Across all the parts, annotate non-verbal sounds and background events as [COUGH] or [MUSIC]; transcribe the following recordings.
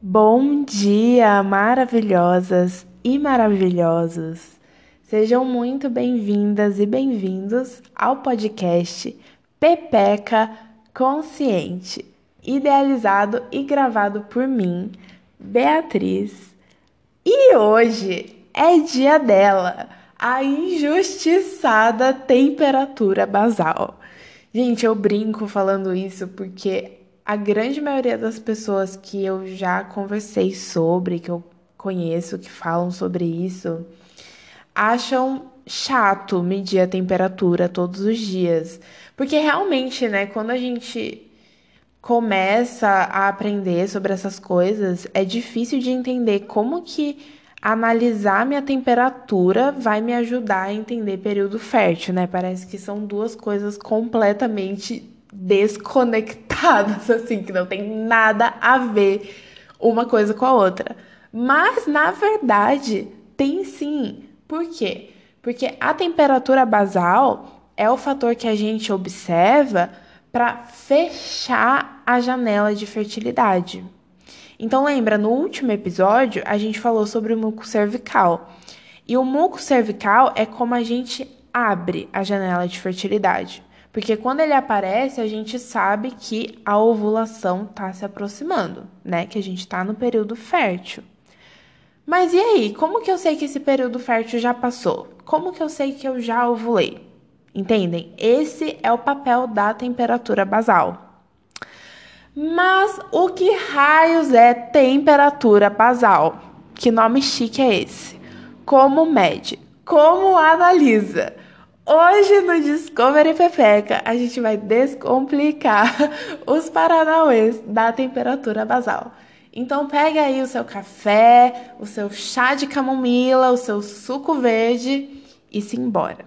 Bom dia, maravilhosas e maravilhosos. Sejam muito bem-vindas e bem-vindos ao podcast Pepeca Consciente, idealizado e gravado por mim, Beatriz. E hoje é dia dela, a injustiçada temperatura basal. Gente, eu brinco falando isso porque a grande maioria das pessoas que eu já conversei sobre, que eu conheço, que falam sobre isso, acham chato medir a temperatura todos os dias. Porque realmente, né, quando a gente começa a aprender sobre essas coisas, é difícil de entender como que analisar minha temperatura vai me ajudar a entender período fértil, né? Parece que são duas coisas completamente desconectadas, [LAUGHS] assim, que não tem nada a ver uma coisa com a outra. Mas, na verdade, tem sim. Por quê? Porque a temperatura basal é o fator que a gente observa para fechar a janela de fertilidade. Então, lembra, no último episódio, a gente falou sobre o muco cervical. E o muco cervical é como a gente abre a janela de fertilidade. Porque quando ele aparece, a gente sabe que a ovulação está se aproximando, né? Que a gente está no período fértil. Mas e aí? Como que eu sei que esse período fértil já passou? Como que eu sei que eu já ovulei? Entendem? Esse é o papel da temperatura basal. Mas o que raios é temperatura basal? Que nome chique é esse? Como mede? Como analisa? Hoje no Discovery Pepeca a gente vai descomplicar [LAUGHS] os paranauês da temperatura basal. Então pega aí o seu café, o seu chá de camomila, o seu suco verde e se embora.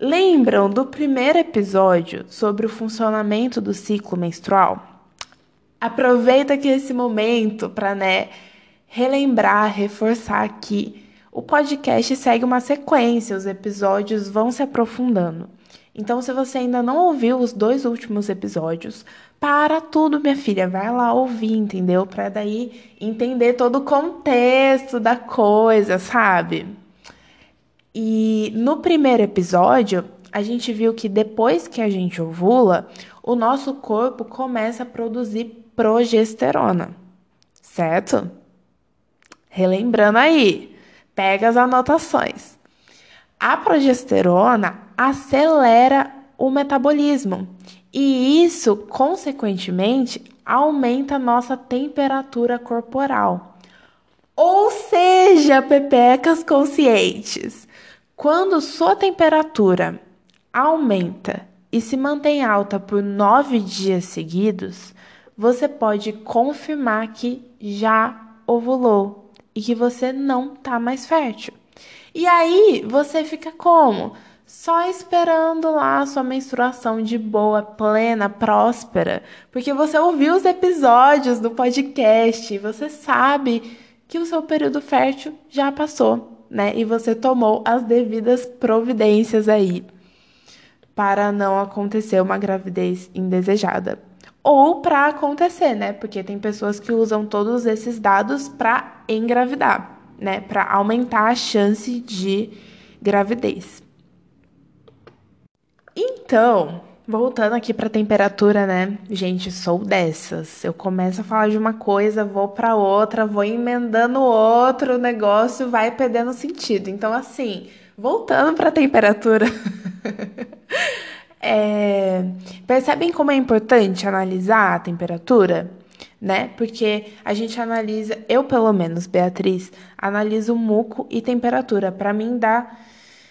Lembram do primeiro episódio sobre o funcionamento do ciclo menstrual? Aproveita aqui esse momento para né, relembrar, reforçar aqui o podcast segue uma sequência, os episódios vão se aprofundando. Então, se você ainda não ouviu os dois últimos episódios, para tudo, minha filha, vai lá ouvir, entendeu? Para daí entender todo o contexto da coisa, sabe? E no primeiro episódio, a gente viu que depois que a gente ovula, o nosso corpo começa a produzir progesterona, certo? Relembrando aí, Pega as anotações. A progesterona acelera o metabolismo e isso, consequentemente, aumenta a nossa temperatura corporal. Ou seja, pepecas conscientes, quando sua temperatura aumenta e se mantém alta por nove dias seguidos, você pode confirmar que já ovulou e que você não tá mais fértil. E aí você fica como? Só esperando lá a sua menstruação de boa, plena, próspera, porque você ouviu os episódios do podcast você sabe que o seu período fértil já passou, né? E você tomou as devidas providências aí para não acontecer uma gravidez indesejada ou para acontecer, né? Porque tem pessoas que usam todos esses dados para engravidar, né? Para aumentar a chance de gravidez. Então, voltando aqui para temperatura, né? Gente, sou dessas. Eu começo a falar de uma coisa, vou para outra, vou emendando outro, negócio vai perdendo sentido. Então, assim, voltando para temperatura. [LAUGHS] É, percebem como é importante analisar a temperatura? Né? Porque a gente analisa, eu pelo menos, Beatriz, analiso muco e temperatura. Para mim dá,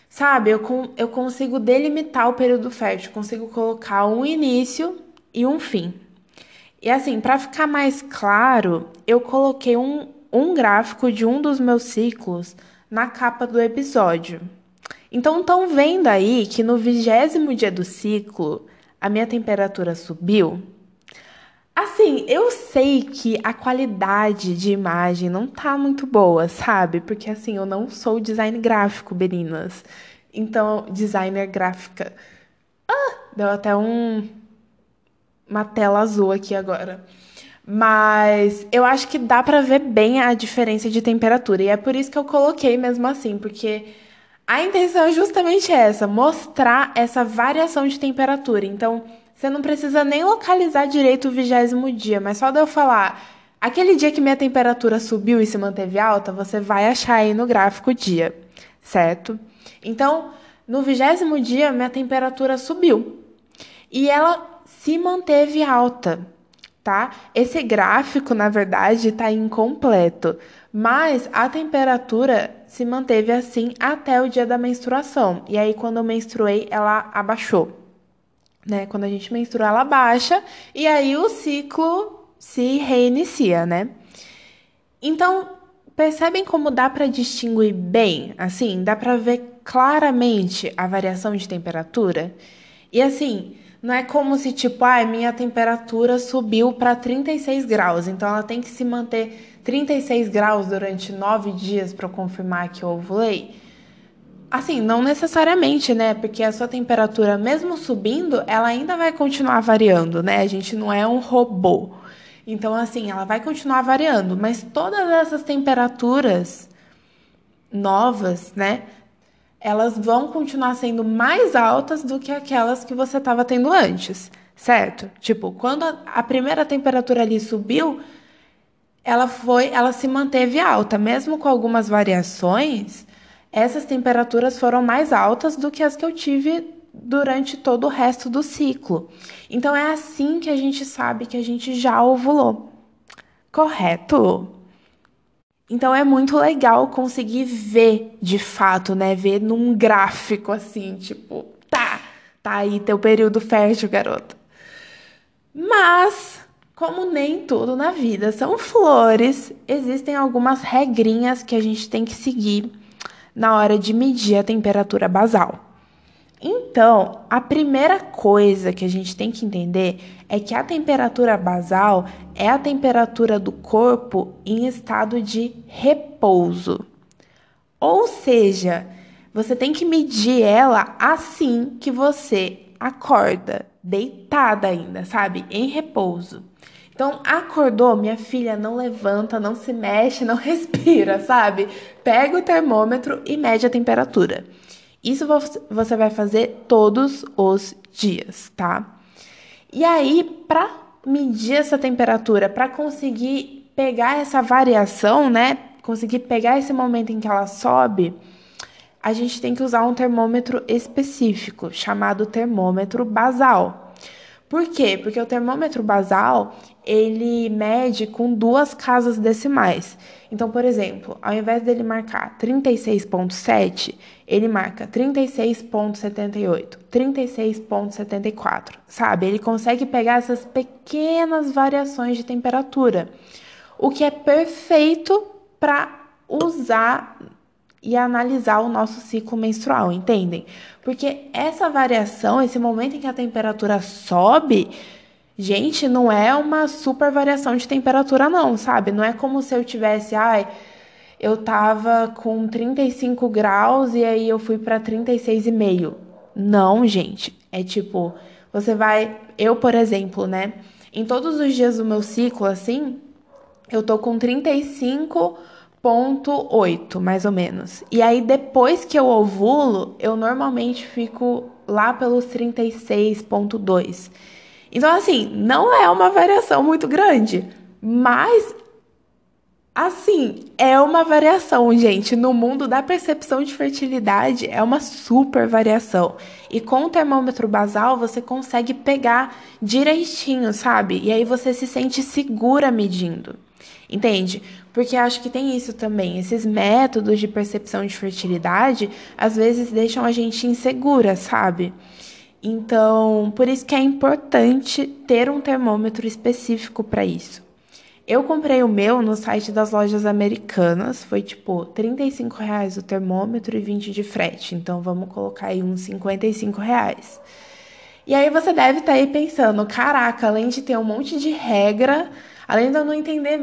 sabe, eu, eu consigo delimitar o período fértil, consigo colocar um início e um fim. E assim, para ficar mais claro, eu coloquei um, um gráfico de um dos meus ciclos na capa do episódio. Então, estão vendo aí que no vigésimo dia do ciclo, a minha temperatura subiu? Assim, eu sei que a qualidade de imagem não tá muito boa, sabe? Porque assim, eu não sou design gráfico, meninas. Então, designer gráfica. Ah, deu até um uma tela azul aqui agora. Mas eu acho que dá pra ver bem a diferença de temperatura. E é por isso que eu coloquei mesmo assim, porque a intenção é justamente essa, mostrar essa variação de temperatura. Então, você não precisa nem localizar direito o vigésimo dia, mas só de eu falar, aquele dia que minha temperatura subiu e se manteve alta, você vai achar aí no gráfico dia, certo? Então, no vigésimo dia, minha temperatura subiu e ela se manteve alta tá? Esse gráfico, na verdade, está incompleto, mas a temperatura se manteve assim até o dia da menstruação. E aí, quando eu menstruei, ela abaixou. Né? Quando a gente menstrua, ela baixa e aí o ciclo se reinicia, né? Então, percebem como dá para distinguir bem? Assim, dá para ver claramente a variação de temperatura? E assim, não é como se, tipo, ah, minha temperatura subiu para 36 graus, então ela tem que se manter 36 graus durante nove dias para confirmar que eu ovulei. Assim, não necessariamente, né? Porque a sua temperatura, mesmo subindo, ela ainda vai continuar variando, né? A gente não é um robô. Então, assim, ela vai continuar variando, mas todas essas temperaturas novas, né? Elas vão continuar sendo mais altas do que aquelas que você estava tendo antes, certo? Tipo, quando a primeira temperatura ali subiu, ela foi, ela se manteve alta, mesmo com algumas variações. Essas temperaturas foram mais altas do que as que eu tive durante todo o resto do ciclo. Então é assim que a gente sabe que a gente já ovulou. Correto? Então é muito legal conseguir ver de fato, né? Ver num gráfico assim, tipo, tá, tá aí teu período fértil, garota. Mas, como nem tudo na vida são flores, existem algumas regrinhas que a gente tem que seguir na hora de medir a temperatura basal. Então, a primeira coisa que a gente tem que entender é que a temperatura basal é a temperatura do corpo em estado de repouso. Ou seja, você tem que medir ela assim que você acorda, deitada ainda, sabe? Em repouso. Então, acordou, minha filha, não levanta, não se mexe, não [LAUGHS] respira, sabe? Pega o termômetro e mede a temperatura. Isso você vai fazer todos os dias, tá? E aí, para medir essa temperatura, para conseguir pegar essa variação, né? Conseguir pegar esse momento em que ela sobe, a gente tem que usar um termômetro específico, chamado termômetro basal. Por quê? Porque o termômetro basal, ele mede com duas casas decimais. Então, por exemplo, ao invés dele marcar 36.7, ele marca 36.78, 36.74, sabe? Ele consegue pegar essas pequenas variações de temperatura, o que é perfeito para usar e analisar o nosso ciclo menstrual, entendem? Porque essa variação, esse momento em que a temperatura sobe, gente, não é uma super variação de temperatura, não, sabe? Não é como se eu tivesse, ai, eu tava com 35 graus e aí eu fui para 36,5. Não, gente. É tipo, você vai. Eu, por exemplo, né? Em todos os dias do meu ciclo, assim, eu tô com 35 36,8, mais ou menos. E aí, depois que eu ovulo, eu normalmente fico lá pelos 36,2. Então, assim, não é uma variação muito grande, mas Assim, é uma variação, gente. No mundo da percepção de fertilidade, é uma super variação. E com o termômetro basal, você consegue pegar direitinho, sabe? E aí você se sente segura medindo. Entende? Porque acho que tem isso também. Esses métodos de percepção de fertilidade às vezes deixam a gente insegura, sabe? Então, por isso que é importante ter um termômetro específico para isso. Eu comprei o meu no site das lojas americanas, foi tipo 35 reais o termômetro e 20 de frete. Então vamos colocar aí uns 55 reais. E aí você deve estar tá aí pensando, caraca, além de ter um monte de regra, além de eu não entender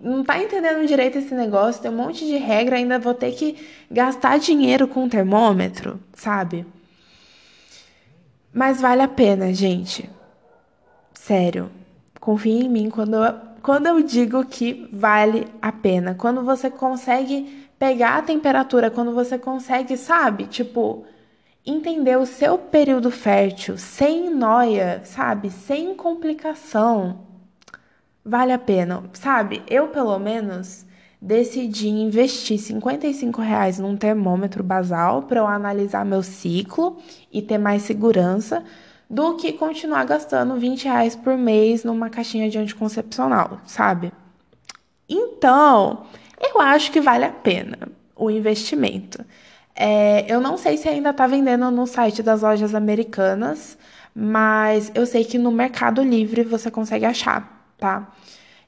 não tá entendendo direito esse negócio, tem um monte de regra, ainda vou ter que gastar dinheiro com um termômetro, sabe? Mas vale a pena, gente. Sério. Confie em mim quando eu, quando eu digo que vale a pena, quando você consegue pegar a temperatura, quando você consegue, sabe, tipo, entender o seu período fértil sem noia, sabe, sem complicação, vale a pena, sabe? Eu, pelo menos, decidi investir 55 reais num termômetro basal para eu analisar meu ciclo e ter mais segurança do que continuar gastando 20 reais por mês numa caixinha de anticoncepcional, sabe? Então, eu acho que vale a pena o investimento. É, eu não sei se ainda está vendendo no site das lojas americanas, mas eu sei que no Mercado Livre você consegue achar, tá?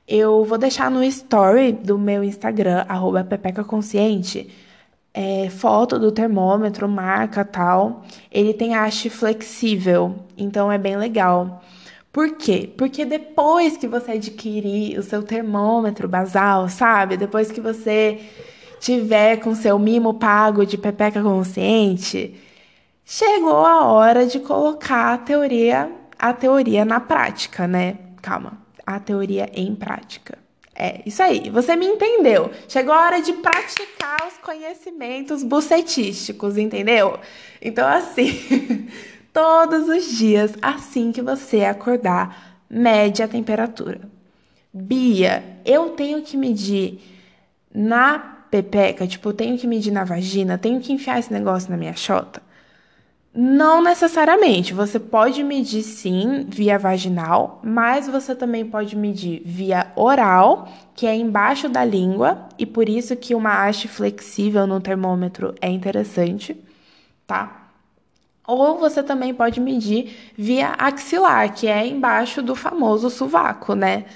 Eu vou deixar no story do meu Instagram, arroba pepecaconsciente, é, foto do termômetro, marca tal. Ele tem haste flexível, então é bem legal. Por quê? Porque depois que você adquirir o seu termômetro basal, sabe? Depois que você tiver com seu mimo pago de pepeca consciente, chegou a hora de colocar a teoria, a teoria na prática, né? Calma a teoria em prática. É, isso aí, você me entendeu. Chegou a hora de praticar os conhecimentos bucetísticos, entendeu? Então, assim, [LAUGHS] todos os dias, assim que você acordar, mede a temperatura. Bia, eu tenho que medir na pepeca, tipo, eu tenho que medir na vagina, tenho que enfiar esse negócio na minha chota? Não necessariamente. Você pode medir sim via vaginal, mas você também pode medir via oral, que é embaixo da língua, e por isso que uma haste flexível no termômetro é interessante, tá? Ou você também pode medir via axilar, que é embaixo do famoso sovaco, né?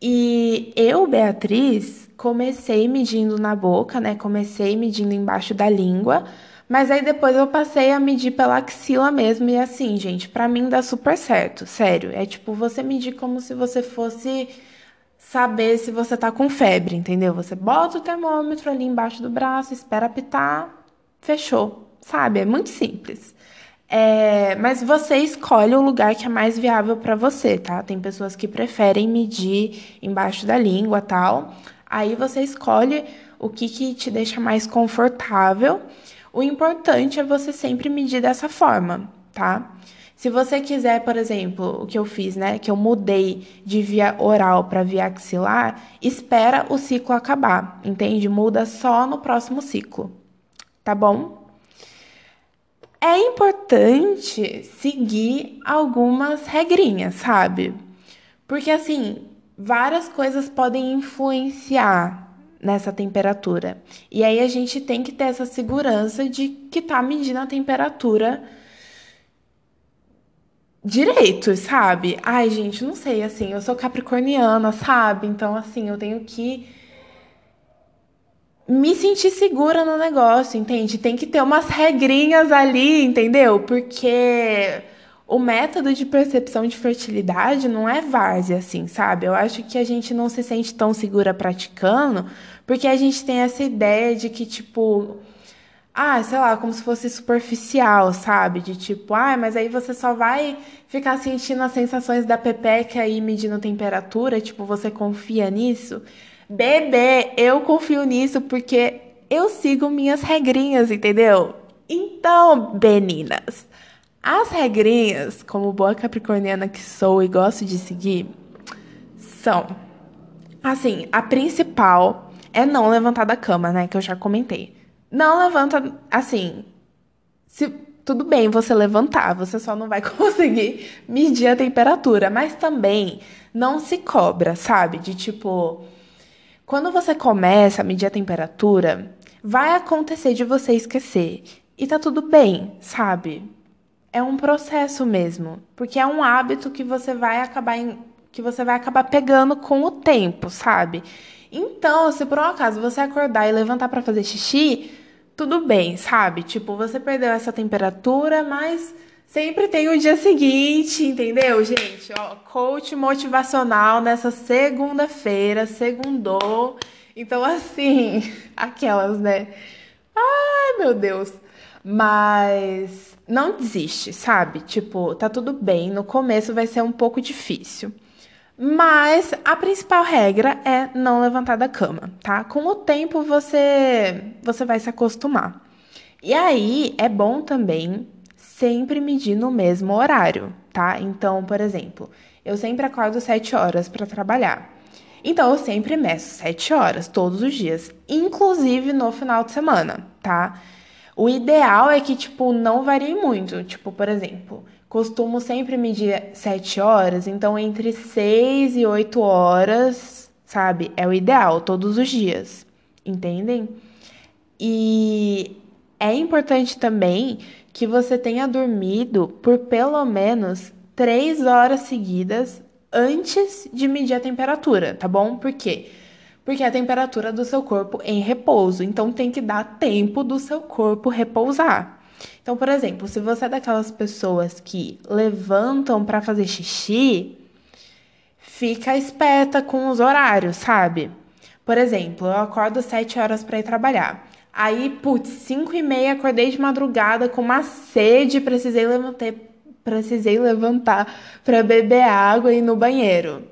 E eu, Beatriz, comecei medindo na boca, né? Comecei medindo embaixo da língua mas aí depois eu passei a medir pela axila mesmo e assim, gente, para mim dá super certo, sério. É tipo você medir como se você fosse saber se você tá com febre, entendeu? Você bota o termômetro ali embaixo do braço, espera apitar, fechou, sabe? É muito simples. É, mas você escolhe o lugar que é mais viável para você, tá? Tem pessoas que preferem medir embaixo da língua, tal. Aí você escolhe o que, que te deixa mais confortável. O importante é você sempre medir dessa forma, tá? Se você quiser, por exemplo, o que eu fiz, né, que eu mudei de via oral para via axilar, espera o ciclo acabar, entende? Muda só no próximo ciclo, tá bom? É importante seguir algumas regrinhas, sabe? Porque assim, várias coisas podem influenciar nessa temperatura. E aí a gente tem que ter essa segurança de que tá medindo a temperatura direito, sabe? Ai, gente, não sei, assim, eu sou capricorniana, sabe? Então, assim, eu tenho que me sentir segura no negócio, entende? Tem que ter umas regrinhas ali, entendeu? Porque o método de percepção de fertilidade não é várzea, assim, sabe? Eu acho que a gente não se sente tão segura praticando, porque a gente tem essa ideia de que, tipo, ah, sei lá, como se fosse superficial, sabe? De tipo, ah, mas aí você só vai ficar sentindo as sensações da pepeca e medindo temperatura, tipo, você confia nisso? Bebê, eu confio nisso porque eu sigo minhas regrinhas, entendeu? Então, meninas, as regrinhas, como boa capricorniana que sou e gosto de seguir, são assim, a principal é não levantar da cama, né, que eu já comentei. Não levanta assim, se tudo bem você levantar, você só não vai [LAUGHS] conseguir medir a temperatura, mas também não se cobra, sabe? De tipo, quando você começa a medir a temperatura, vai acontecer de você esquecer. E tá tudo bem, sabe? é um processo mesmo, porque é um hábito que você vai acabar em, que você vai acabar pegando com o tempo, sabe? Então, se por um acaso você acordar e levantar para fazer xixi, tudo bem, sabe? Tipo, você perdeu essa temperatura, mas sempre tem o dia seguinte, entendeu, gente? Ó, coach motivacional nessa segunda-feira, segundou. Então, assim, [LAUGHS] aquelas, né? Ai, meu Deus. Mas não desiste, sabe? Tipo, tá tudo bem, no começo vai ser um pouco difícil. Mas a principal regra é não levantar da cama, tá? Com o tempo você você vai se acostumar. E aí é bom também sempre medir no mesmo horário, tá? Então, por exemplo, eu sempre acordo 7 horas para trabalhar. Então eu sempre meço 7 horas todos os dias, inclusive no final de semana, tá? O ideal é que tipo não varie muito, tipo, por exemplo, costumo sempre medir 7 horas, então entre 6 e 8 horas, sabe? É o ideal todos os dias, entendem? E é importante também que você tenha dormido por pelo menos 3 horas seguidas antes de medir a temperatura, tá bom? Por quê? Porque é a temperatura do seu corpo em repouso, então tem que dar tempo do seu corpo repousar. Então, por exemplo, se você é daquelas pessoas que levantam para fazer xixi, fica esperta com os horários, sabe? Por exemplo, eu acordo às 7 horas para ir trabalhar. Aí, putz, 5 e meia, acordei de madrugada com uma sede, precisei levantar, precisei levantar para beber água e ir no banheiro.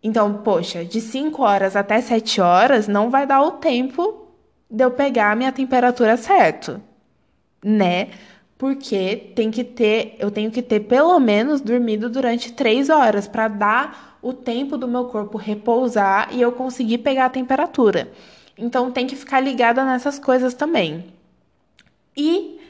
Então, poxa, de 5 horas até 7 horas não vai dar o tempo de eu pegar a minha temperatura certo né? Porque tem que ter, eu tenho que ter pelo menos dormido durante três horas para dar o tempo do meu corpo repousar e eu conseguir pegar a temperatura. Então tem que ficar ligada nessas coisas também. E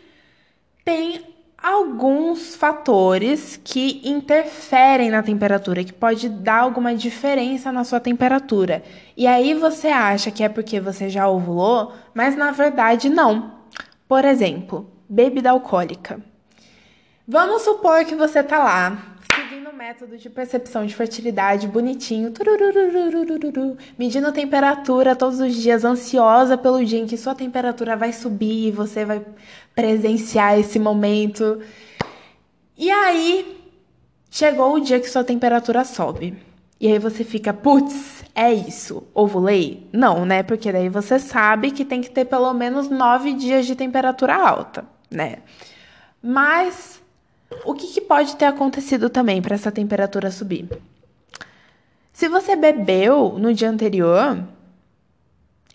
tem alguns fatores que interferem na temperatura, que pode dar alguma diferença na sua temperatura. E aí você acha que é porque você já ovulou, mas na verdade não. Por exemplo, bebida alcoólica. Vamos supor que você tá lá, seguindo o método de percepção de fertilidade bonitinho, medindo temperatura todos os dias, ansiosa pelo dia em que sua temperatura vai subir e você vai presenciar esse momento. E aí, chegou o dia que sua temperatura sobe. E aí você fica, putz, é isso, ovulei? Não, né? Porque daí você sabe que tem que ter pelo menos nove dias de temperatura alta, né? Mas o que, que pode ter acontecido também para essa temperatura subir? Se você bebeu no dia anterior,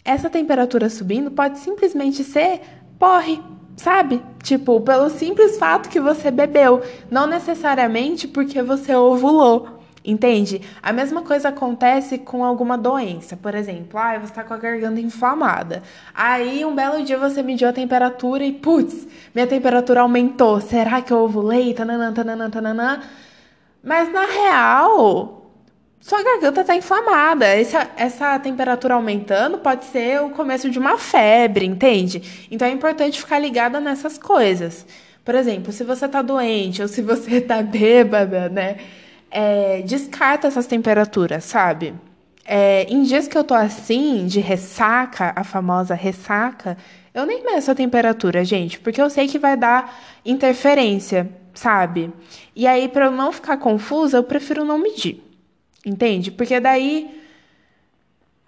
essa temperatura subindo pode simplesmente ser porre, sabe? Tipo, pelo simples fato que você bebeu, não necessariamente porque você ovulou. Entende? A mesma coisa acontece com alguma doença. Por exemplo, ah, você está com a garganta inflamada. Aí, um belo dia você mediu a temperatura e, putz, minha temperatura aumentou. Será que eu ovulei? Tananã, tananã, tananã. Mas, na real, sua garganta está inflamada. Essa, essa temperatura aumentando pode ser o começo de uma febre, entende? Então, é importante ficar ligada nessas coisas. Por exemplo, se você está doente ou se você está [LAUGHS] bêbada, né? É, descarta essas temperaturas, sabe? É, em dias que eu tô assim, de ressaca, a famosa ressaca, eu nem meço a temperatura, gente, porque eu sei que vai dar interferência, sabe? E aí, para eu não ficar confusa, eu prefiro não medir, entende? Porque daí,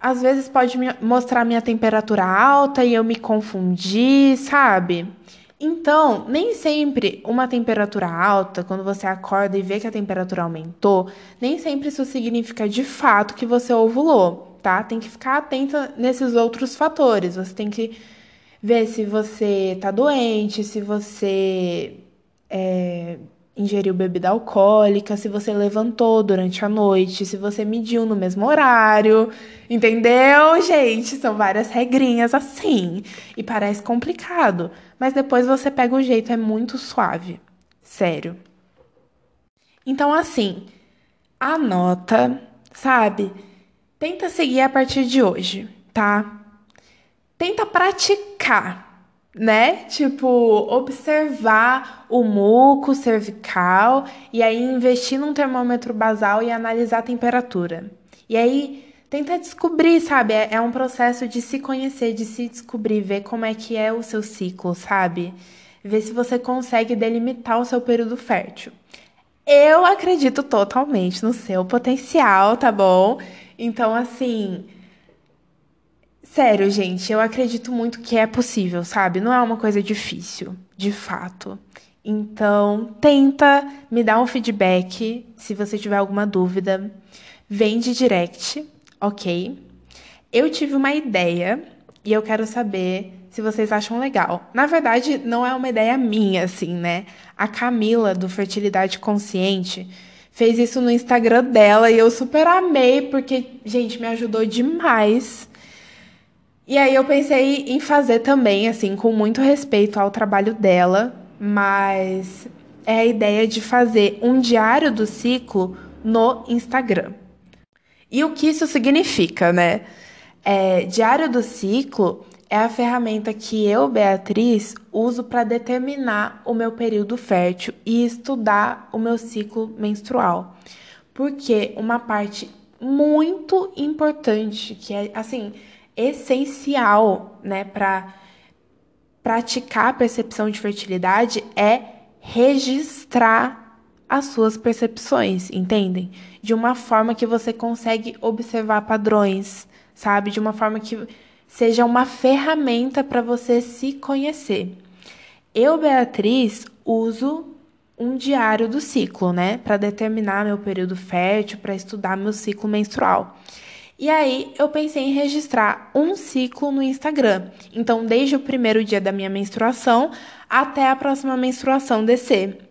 às vezes, pode mostrar minha temperatura alta e eu me confundir, sabe? Então, nem sempre uma temperatura alta, quando você acorda e vê que a temperatura aumentou, nem sempre isso significa de fato que você ovulou, tá? Tem que ficar atenta nesses outros fatores. Você tem que ver se você tá doente, se você é, ingeriu bebida alcoólica, se você levantou durante a noite, se você mediu no mesmo horário. Entendeu, gente? São várias regrinhas assim. E parece complicado, mas depois você pega o jeito, é muito suave. Sério. Então, assim, anota, sabe? Tenta seguir a partir de hoje, tá? Tenta praticar né? Tipo, observar o muco cervical e aí investir num termômetro basal e analisar a temperatura. E aí tentar descobrir, sabe? É, é um processo de se conhecer, de se descobrir, ver como é que é o seu ciclo, sabe? Ver se você consegue delimitar o seu período fértil. Eu acredito totalmente no seu potencial, tá bom? Então, assim, Sério, gente, eu acredito muito que é possível, sabe? Não é uma coisa difícil, de fato. Então, tenta me dar um feedback se você tiver alguma dúvida. Vem de direct, ok? Eu tive uma ideia e eu quero saber se vocês acham legal. Na verdade, não é uma ideia minha, assim, né? A Camila, do Fertilidade Consciente, fez isso no Instagram dela e eu super amei, porque, gente, me ajudou demais. E aí eu pensei em fazer também, assim, com muito respeito ao trabalho dela, mas é a ideia de fazer um diário do ciclo no Instagram. E o que isso significa, né? É, diário do ciclo é a ferramenta que eu, Beatriz, uso para determinar o meu período fértil e estudar o meu ciclo menstrual. Porque uma parte muito importante, que é assim, essencial, né, para praticar a percepção de fertilidade é registrar as suas percepções, entendem? De uma forma que você consegue observar padrões, sabe? De uma forma que seja uma ferramenta para você se conhecer. Eu, Beatriz, uso um diário do ciclo, né, para determinar meu período fértil, para estudar meu ciclo menstrual. E aí eu pensei em registrar um ciclo no Instagram. Então, desde o primeiro dia da minha menstruação até a próxima menstruação descer.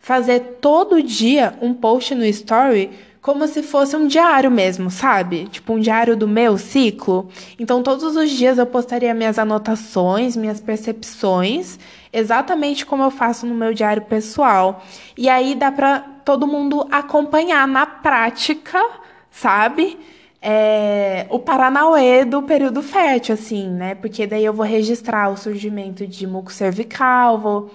Fazer todo dia um post no story como se fosse um diário mesmo, sabe? Tipo um diário do meu ciclo. Então, todos os dias eu postaria minhas anotações, minhas percepções, exatamente como eu faço no meu diário pessoal. E aí dá para todo mundo acompanhar na prática, sabe? É, o Paranauê do período fértil, assim, né? Porque daí eu vou registrar o surgimento de muco cervical, vou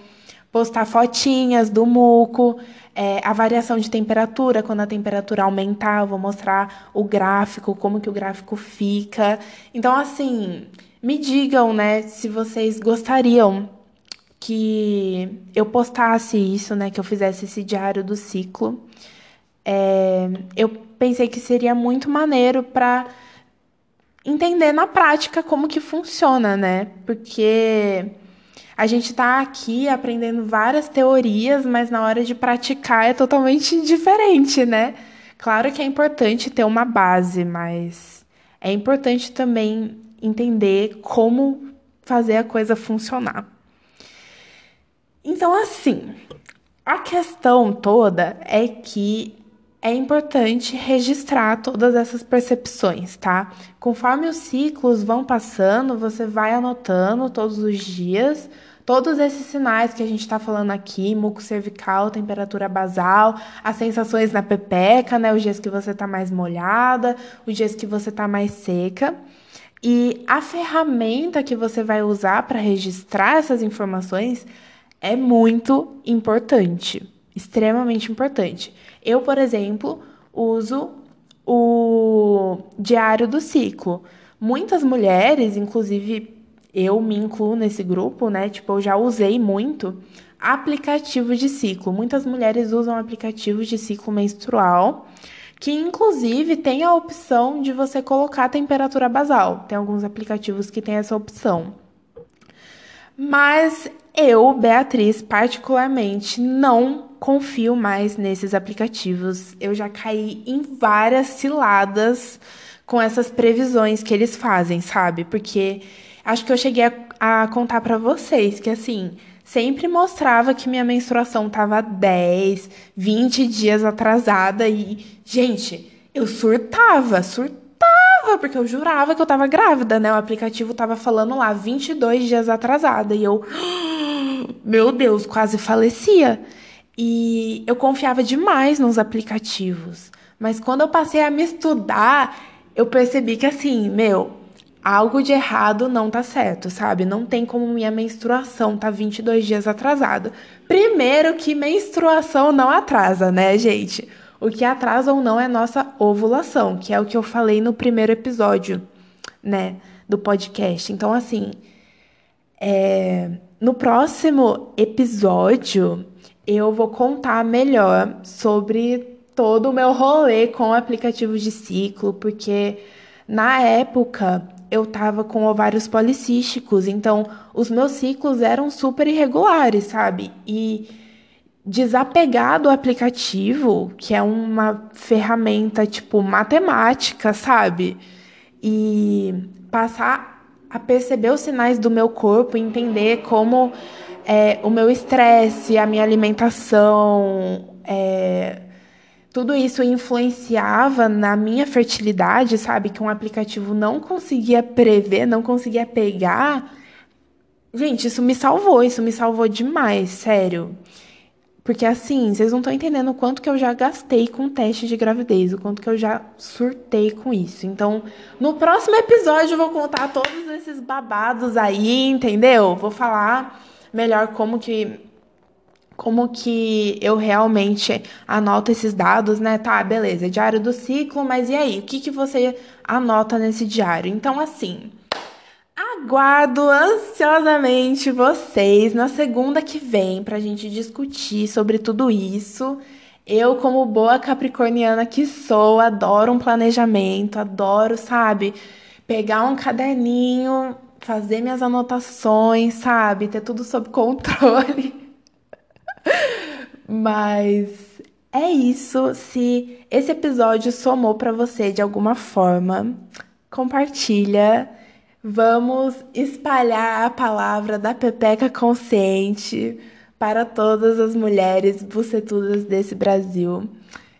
postar fotinhas do muco, é, a variação de temperatura, quando a temperatura aumentar, eu vou mostrar o gráfico, como que o gráfico fica. Então, assim, me digam, né, se vocês gostariam que eu postasse isso, né, que eu fizesse esse diário do ciclo. É, eu pensei que seria muito maneiro para entender na prática como que funciona, né? Porque a gente está aqui aprendendo várias teorias, mas na hora de praticar é totalmente diferente, né? Claro que é importante ter uma base, mas é importante também entender como fazer a coisa funcionar. Então, assim, a questão toda é que é importante registrar todas essas percepções, tá? Conforme os ciclos vão passando, você vai anotando todos os dias Todos esses sinais que a gente está falando aqui, muco cervical, temperatura basal, as sensações na pepeca, né? Os dias que você está mais molhada, os dias que você está mais seca. E a ferramenta que você vai usar para registrar essas informações é muito importante, extremamente importante. Eu, por exemplo, uso o diário do ciclo. Muitas mulheres, inclusive eu me incluo nesse grupo, né? Tipo, eu já usei muito aplicativos de ciclo. Muitas mulheres usam aplicativos de ciclo menstrual, que inclusive tem a opção de você colocar a temperatura basal. Tem alguns aplicativos que tem essa opção. Mas eu, Beatriz, particularmente, não confio mais nesses aplicativos. Eu já caí em várias ciladas com essas previsões que eles fazem, sabe? Porque Acho que eu cheguei a, a contar para vocês que assim, sempre mostrava que minha menstruação tava 10, 20 dias atrasada e, gente, eu surtava, surtava, porque eu jurava que eu tava grávida, né? O aplicativo tava falando lá 22 dias atrasada e eu, [GASPS] meu Deus, quase falecia. E eu confiava demais nos aplicativos. Mas quando eu passei a me estudar, eu percebi que assim, meu, algo de errado não tá certo, sabe? Não tem como minha menstruação tá 22 dias atrasada. Primeiro que menstruação não atrasa, né, gente? O que atrasa ou não é nossa ovulação, que é o que eu falei no primeiro episódio, né, do podcast. Então, assim, é... no próximo episódio eu vou contar melhor sobre todo o meu rolê com aplicativos de ciclo, porque na época eu tava com ovários policísticos, então os meus ciclos eram super irregulares, sabe? E desapegar do aplicativo, que é uma ferramenta tipo matemática, sabe? E passar a perceber os sinais do meu corpo, entender como é, o meu estresse, a minha alimentação, é, tudo isso influenciava na minha fertilidade, sabe? Que um aplicativo não conseguia prever, não conseguia pegar. Gente, isso me salvou, isso me salvou demais, sério. Porque assim, vocês não estão entendendo o quanto que eu já gastei com teste de gravidez, o quanto que eu já surtei com isso. Então, no próximo episódio eu vou contar todos esses babados aí, entendeu? Vou falar melhor como que como que eu realmente anoto esses dados, né? Tá, beleza, diário do ciclo, mas e aí? O que, que você anota nesse diário? Então, assim, aguardo ansiosamente vocês na segunda que vem pra gente discutir sobre tudo isso. Eu, como boa capricorniana que sou, adoro um planejamento, adoro, sabe, pegar um caderninho, fazer minhas anotações, sabe, ter tudo sob controle. [LAUGHS] Mas é isso. Se esse episódio somou para você de alguma forma, compartilha. Vamos espalhar a palavra da Pepeca Consciente para todas as mulheres bucetudas desse Brasil.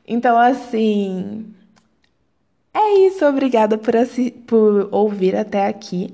Então, assim, é isso. Obrigada por, por ouvir até aqui